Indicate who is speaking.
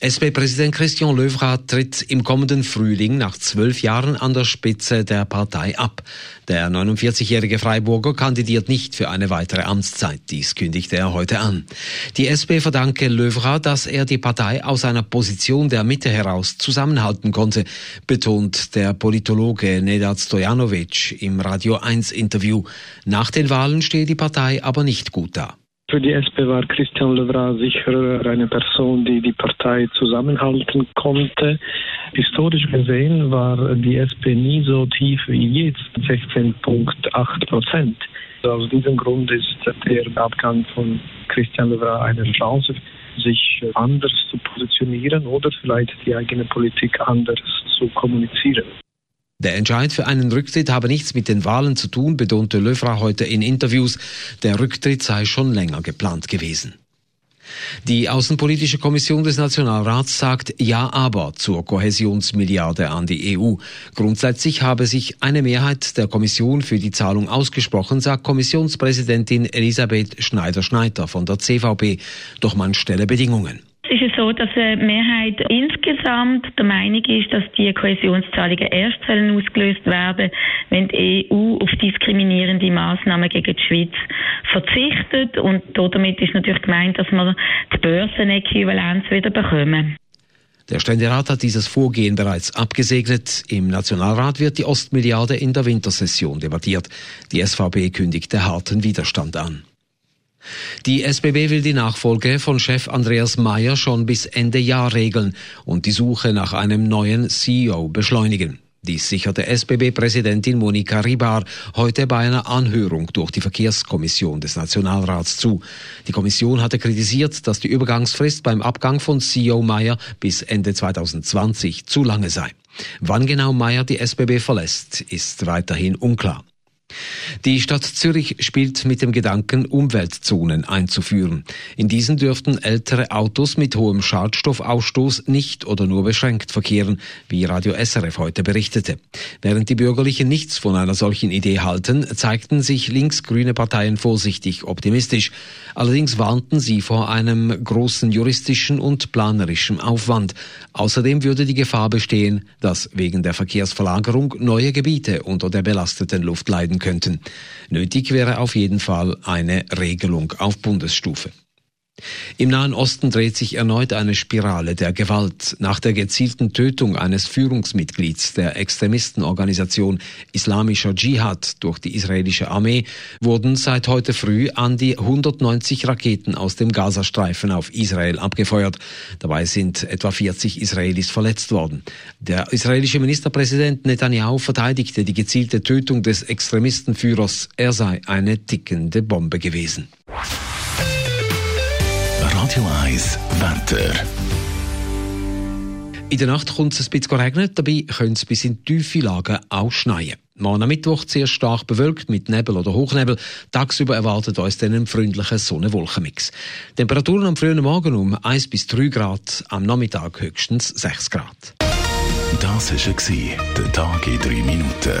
Speaker 1: SP-Präsident Christian Löwra tritt im kommenden Frühling nach zwölf Jahren an der Spitze der Partei ab. Der 49-jährige Freiburger kandidiert nicht für eine weitere Amtszeit. Dies kündigte er heute an. Die SP verdanke Löwra, dass er die Partei aus einer Position der Mitte heraus zusammenhalten konnte, betont der Politologe Nedad Stojanovic im Radio 1 Interview. Nach den Wahlen stehe die Partei aber nicht gut da.
Speaker 2: Für die SP war Christian Levra sicher eine Person, die die Partei zusammenhalten konnte. Historisch gesehen war die SP nie so tief wie jetzt, 16,8 Prozent. Aus diesem Grund ist der Abgang von Christian Levra eine Chance, sich anders zu positionieren oder vielleicht die eigene Politik anders zu kommunizieren.
Speaker 1: Der Entscheid für einen Rücktritt habe nichts mit den Wahlen zu tun, betonte Löfra heute in Interviews. Der Rücktritt sei schon länger geplant gewesen. Die Außenpolitische Kommission des Nationalrats sagt Ja aber zur Kohäsionsmilliarde an die EU. Grundsätzlich habe sich eine Mehrheit der Kommission für die Zahlung ausgesprochen, sagt Kommissionspräsidentin Elisabeth Schneider-Schneider von der CVP. Doch man stelle Bedingungen.
Speaker 3: Es ist so, dass eine Mehrheit insgesamt der Meinung ist, dass die Kohäsionszahlungen erst ausgelöst werden wenn die EU auf diskriminierende Maßnahmen gegen die Schweiz verzichtet. Und damit ist natürlich gemeint, dass wir die Börsenäquivalenz wieder bekommen.
Speaker 1: Der Ständerat hat dieses Vorgehen bereits abgesegnet. Im Nationalrat wird die Ostmilliarde in der Wintersession debattiert. Die SVP kündigte harten Widerstand an. Die SBB will die Nachfolge von Chef Andreas Mayer schon bis Ende Jahr regeln und die Suche nach einem neuen CEO beschleunigen. Dies sicherte SBB-Präsidentin Monika Ribar heute bei einer Anhörung durch die Verkehrskommission des Nationalrats zu. Die Kommission hatte kritisiert, dass die Übergangsfrist beim Abgang von CEO Mayer bis Ende 2020 zu lange sei. Wann genau Mayer die SBB verlässt, ist weiterhin unklar. Die Stadt Zürich spielt mit dem Gedanken, Umweltzonen einzuführen. In diesen dürften ältere Autos mit hohem Schadstoffausstoß nicht oder nur beschränkt verkehren, wie Radio SRF heute berichtete. Während die Bürgerlichen nichts von einer solchen Idee halten, zeigten sich linksgrüne Parteien vorsichtig optimistisch. Allerdings warnten sie vor einem großen juristischen und planerischen Aufwand. Außerdem würde die Gefahr bestehen, dass wegen der Verkehrsverlagerung neue Gebiete unter der belasteten Luft leiden könnten. Nötig wäre auf jeden Fall eine Regelung auf Bundesstufe. Im Nahen Osten dreht sich erneut eine Spirale der Gewalt. Nach der gezielten Tötung eines Führungsmitglieds der Extremistenorganisation Islamischer Dschihad durch die israelische Armee wurden seit heute früh an die 190 Raketen aus dem Gazastreifen auf Israel abgefeuert. Dabei sind etwa 40 Israelis verletzt worden. Der israelische Ministerpräsident Netanyahu verteidigte die gezielte Tötung des Extremistenführers. Er sei eine tickende Bombe gewesen.
Speaker 4: Radio 1 Wetter.
Speaker 1: In der Nacht kommt es ein bisschen regnen, dabei könnte es bis in tiefe Lagen auch schneien. Morgen am Mittwoch sehr stark bewölkt mit Nebel oder Hochnebel. Tagsüber erwartet uns dann ein freundlicher Sonne-Wolkenmix. Temperaturen am frühen Morgen um 1 bis 3 Grad, am Nachmittag höchstens 6 Grad.
Speaker 4: Das war der Tag in 3 Minuten.